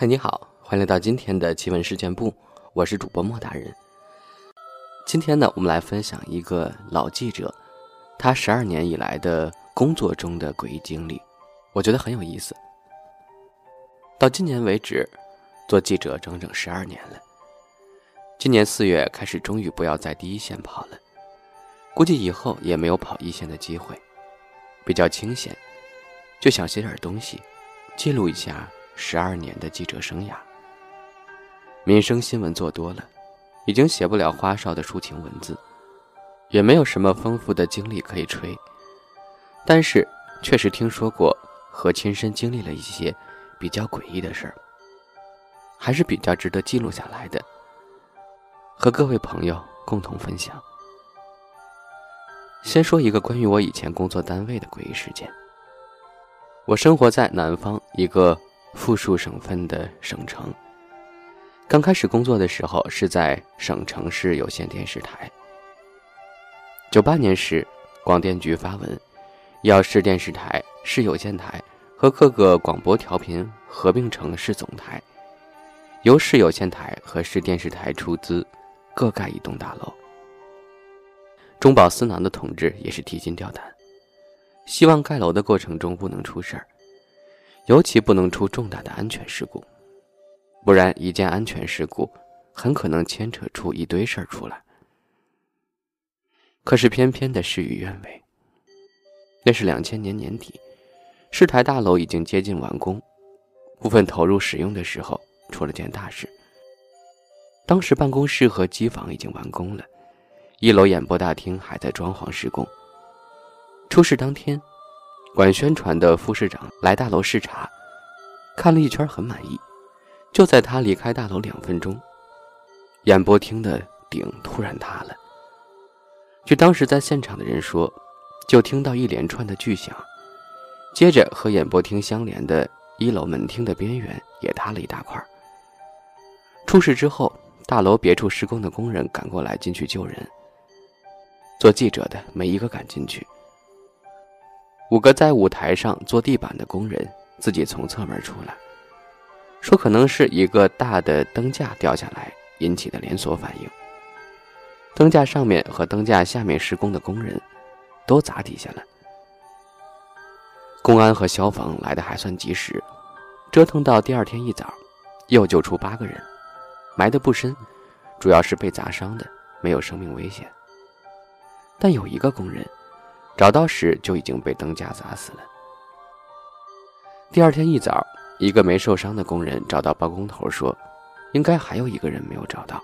嗨，你好，欢迎来到今天的奇闻事件部，我是主播莫大人。今天呢，我们来分享一个老记者，他十二年以来的工作中的诡异经历，我觉得很有意思。到今年为止，做记者整整十二年了。今年四月开始，终于不要在第一线跑了，估计以后也没有跑一线的机会，比较清闲，就想写点东西，记录一下。十二年的记者生涯，民生新闻做多了，已经写不了花哨的抒情文字，也没有什么丰富的经历可以吹。但是，确实听说过和亲身经历了一些比较诡异的事儿，还是比较值得记录下来的，和各位朋友共同分享。先说一个关于我以前工作单位的诡异事件。我生活在南方一个。富庶省份的省城。刚开始工作的时候是在省城市有线电视台。九八年时，广电局发文，要市电视台、市有线台和各个广播调频合并成市总台，由市有线台和市电视台出资，各盖一栋大楼。中饱私囊的同志也是提心吊胆，希望盖楼的过程中不能出事儿。尤其不能出重大的安全事故，不然一件安全事故很可能牵扯出一堆事儿出来。可是偏偏的事与愿违。那是两千年年底，市台大楼已经接近完工，部分投入使用的时候，出了件大事。当时办公室和机房已经完工了，一楼演播大厅还在装潢施工。出事当天。管宣传的副市长来大楼视察，看了一圈很满意。就在他离开大楼两分钟，演播厅的顶突然塌了。据当时在现场的人说，就听到一连串的巨响，接着和演播厅相连的一楼门厅的边缘也塌了一大块。出事之后，大楼别处施工的工人赶过来进去救人。做记者的没一个敢进去。五个在舞台上做地板的工人自己从侧门出来，说可能是一个大的灯架掉下来引起的连锁反应。灯架上面和灯架下面施工的工人，都砸底下了。公安和消防来的还算及时，折腾到第二天一早，又救出八个人，埋得不深，主要是被砸伤的，没有生命危险。但有一个工人。找到时就已经被灯架砸死了。第二天一早，一个没受伤的工人找到包工头说：“应该还有一个人没有找到。”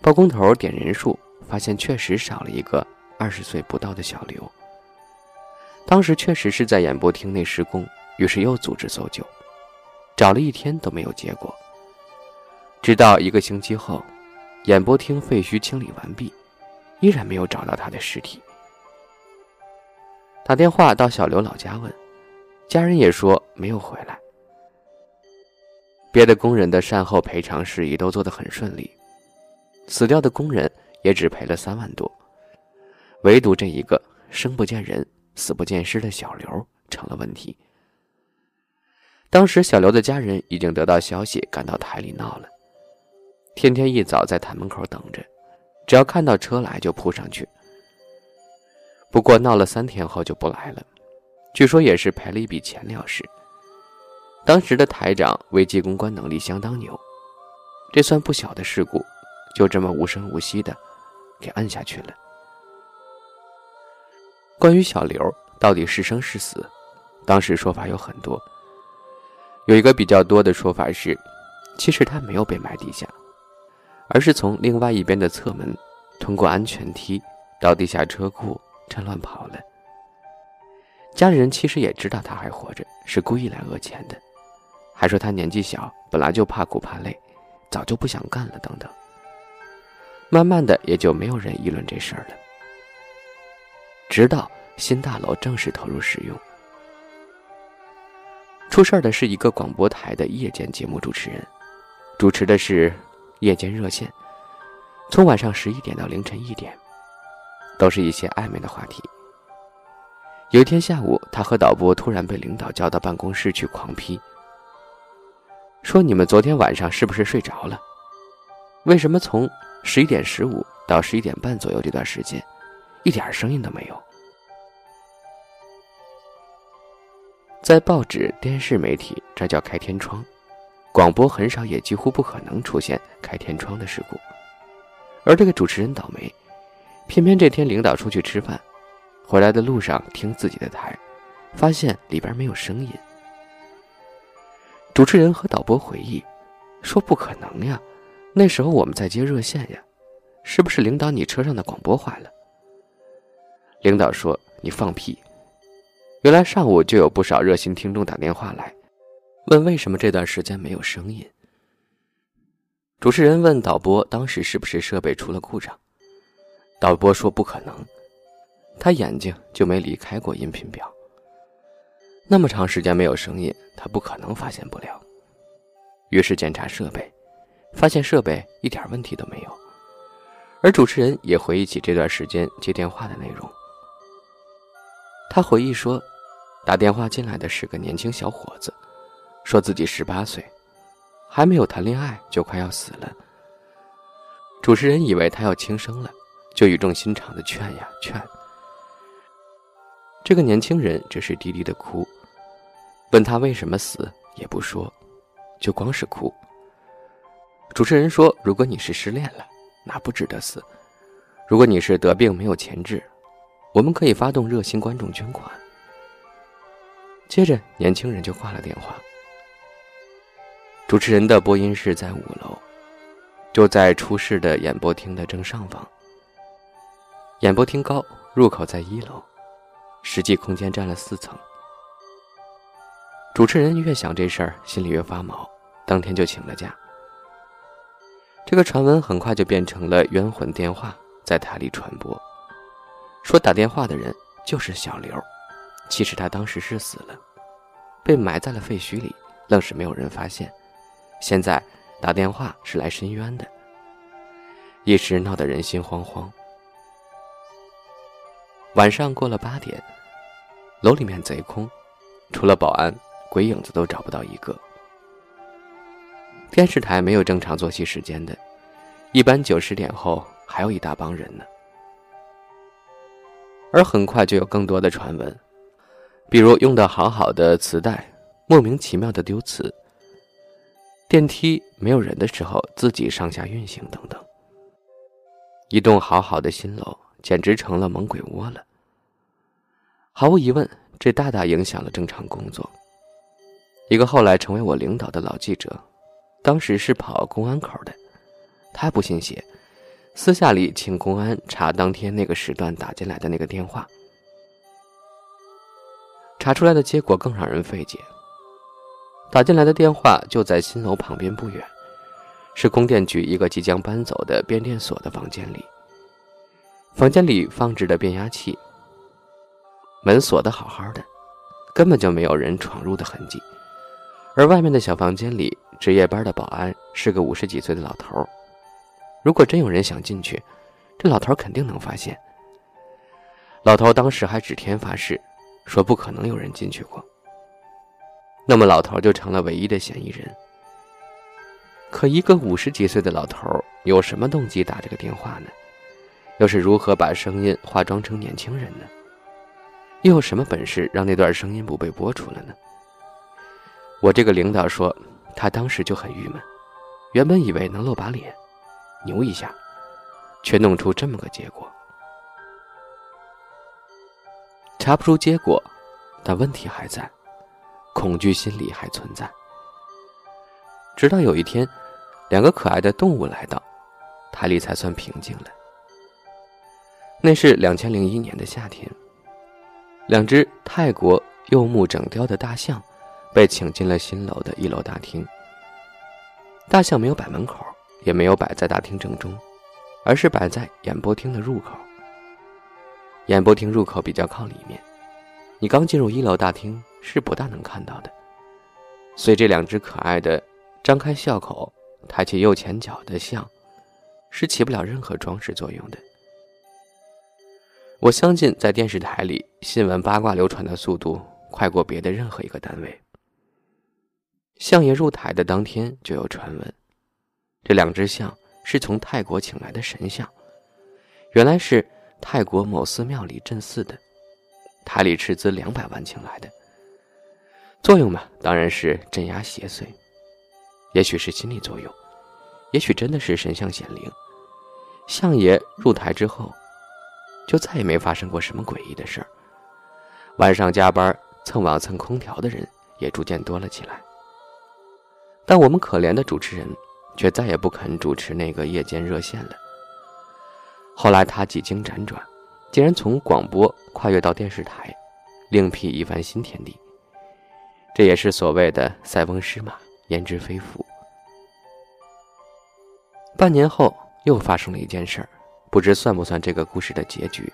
包工头点人数，发现确实少了一个二十岁不到的小刘。当时确实是在演播厅内施工，于是又组织搜救，找了一天都没有结果。直到一个星期后，演播厅废墟清理完毕，依然没有找到他的尸体。打电话到小刘老家问，家人也说没有回来。别的工人的善后赔偿事宜都做得很顺利，死掉的工人也只赔了三万多，唯独这一个生不见人、死不见尸的小刘成了问题。当时小刘的家人已经得到消息，赶到台里闹了，天天一早在台门口等着，只要看到车来就扑上去。不过闹了三天后就不来了，据说也是赔了一笔钱了事。当时的台长危机公关能力相当牛，这算不小的事故，就这么无声无息的给摁下去了。关于小刘到底是生是死，当时说法有很多。有一个比较多的说法是，其实他没有被埋地下，而是从另外一边的侧门，通过安全梯到地下车库。趁乱跑了。家里人其实也知道他还活着，是故意来讹钱的，还说他年纪小，本来就怕苦怕累，早就不想干了等等。慢慢的，也就没有人议论这事儿了。直到新大楼正式投入使用，出事儿的是一个广播台的夜间节目主持人，主持的是夜间热线，从晚上十一点到凌晨一点。都是一些暧昧的话题。有一天下午，他和导播突然被领导叫到办公室去狂批。说你们昨天晚上是不是睡着了？为什么从十一点十五到十一点半左右这段时间，一点声音都没有？在报纸、电视媒体，这叫开天窗；广播很少，也几乎不可能出现开天窗的事故。而这个主持人倒霉，偏偏这天领导出去吃饭，回来的路上听自己的台，发现里边没有声音。主持人和导播回忆，说：“不可能呀，那时候我们在接热线呀，是不是领导你车上的广播坏了？”领导说：“你放屁！原来上午就有不少热心听众打电话来，问为什么这段时间没有声音。”主持人问导播：“当时是不是设备出了故障？”导播说：“不可能，他眼睛就没离开过音频表。”那么长时间没有声音，他不可能发现不了。于是检查设备，发现设备一点问题都没有。而主持人也回忆起这段时间接电话的内容。他回忆说，打电话进来的是个年轻小伙子，说自己十八岁，还没有谈恋爱就快要死了。主持人以为他要轻生了，就语重心长的劝呀劝。这个年轻人只是低低的哭，问他为什么死也不说，就光是哭。主持人说：“如果你是失恋了，那不值得死；如果你是得病没有钱治，我们可以发动热心观众捐款。”接着，年轻人就挂了电话。主持人的播音室在五楼，就在出事的演播厅的正上方。演播厅高，入口在一楼。实际空间占了四层。主持人越想这事儿，心里越发毛，当天就请了假。这个传闻很快就变成了冤魂电话，在台里传播，说打电话的人就是小刘，其实他当时是死了，被埋在了废墟里，愣是没有人发现。现在打电话是来申冤的，一时闹得人心惶惶。晚上过了八点，楼里面贼空，除了保安，鬼影子都找不到一个。电视台没有正常作息时间的，一般九十点后还有一大帮人呢。而很快就有更多的传闻，比如用的好好的磁带莫名其妙的丢磁，电梯没有人的时候自己上下运行等等。一栋好好的新楼。简直成了猛鬼窝了。毫无疑问，这大大影响了正常工作。一个后来成为我领导的老记者，当时是跑公安口的，他不信邪，私下里请公安查当天那个时段打进来的那个电话。查出来的结果更让人费解，打进来的电话就在新楼旁边不远，是供电局一个即将搬走的变电所的房间里。房间里放置的变压器，门锁的好好的，根本就没有人闯入的痕迹。而外面的小房间里，值夜班的保安是个五十几岁的老头。如果真有人想进去，这老头肯定能发现。老头当时还指天发誓，说不可能有人进去过。那么老头就成了唯一的嫌疑人。可一个五十几岁的老头有什么动机打这个电话呢？又是如何把声音化妆成年轻人呢？又有什么本事让那段声音不被播出了呢？我这个领导说，他当时就很郁闷，原本以为能露把脸，牛一下，却弄出这么个结果。查不出结果，但问题还在，恐惧心理还存在。直到有一天，两个可爱的动物来到，台里才算平静了。那是两千零一年的夏天，两只泰国柚木整雕的大象被请进了新楼的一楼大厅。大象没有摆门口，也没有摆在大厅正中，而是摆在演播厅的入口。演播厅入口比较靠里面，你刚进入一楼大厅是不大能看到的。所以这两只可爱的张开笑口、抬起右前脚的象，是起不了任何装饰作用的。我相信，在电视台里，新闻八卦流传的速度快过别的任何一个单位。相爷入台的当天就有传闻，这两只象是从泰国请来的神像，原来是泰国某寺庙里镇寺的，台里斥资两百万请来的。作用嘛，当然是镇压邪祟，也许是心理作用，也许真的是神像显灵。相爷入台之后，就再也没发生过什么诡异的事儿。晚上加班蹭网蹭空调的人也逐渐多了起来。但我们可怜的主持人，却再也不肯主持那个夜间热线了。后来他几经辗转，竟然从广播跨越到电视台，另辟一番新天地。这也是所谓的“塞翁失马，焉知非福”。半年后，又发生了一件事儿，不知算不算这个故事的结局。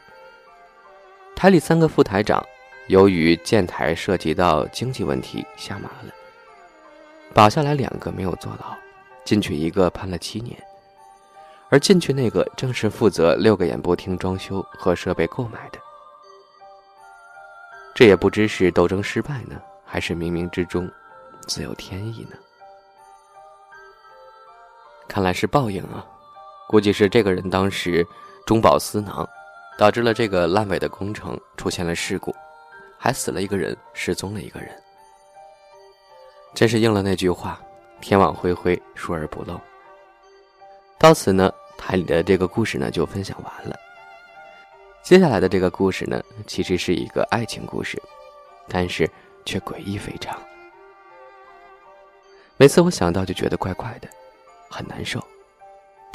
台里三个副台长，由于建台涉及到经济问题，下马了。保下来两个没有坐牢，进去一个判了七年，而进去那个正是负责六个演播厅装修和设备购买的。这也不知是斗争失败呢，还是冥冥之中自有天意呢？看来是报应啊！估计是这个人当时中饱私囊，导致了这个烂尾的工程出现了事故，还死了一个人，失踪了一个人。真是应了那句话：“天网恢恢，疏而不漏。”到此呢，台里的这个故事呢就分享完了。接下来的这个故事呢，其实是一个爱情故事，但是却诡异非常。每次我想到就觉得怪怪的，很难受，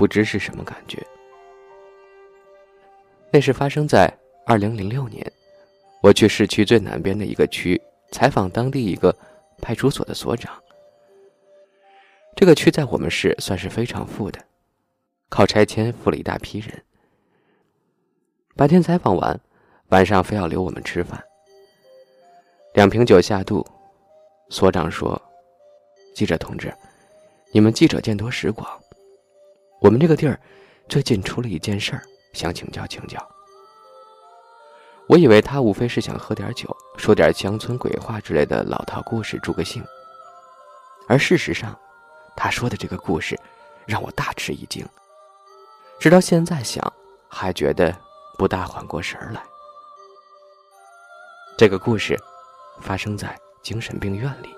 不知是什么感觉。那是发生在二零零六年，我去市区最南边的一个区采访当地一个。派出所的所长。这个区在我们市算是非常富的，靠拆迁富了一大批人。白天采访完，晚上非要留我们吃饭。两瓶酒下肚，所长说：“记者同志，你们记者见多识广，我们这个地儿最近出了一件事儿，想请教请教。”我以为他无非是想喝点酒，说点乡村鬼话之类的老套故事助个兴。而事实上，他说的这个故事让我大吃一惊。直到现在想，还觉得不大缓过神来。这个故事发生在精神病院里。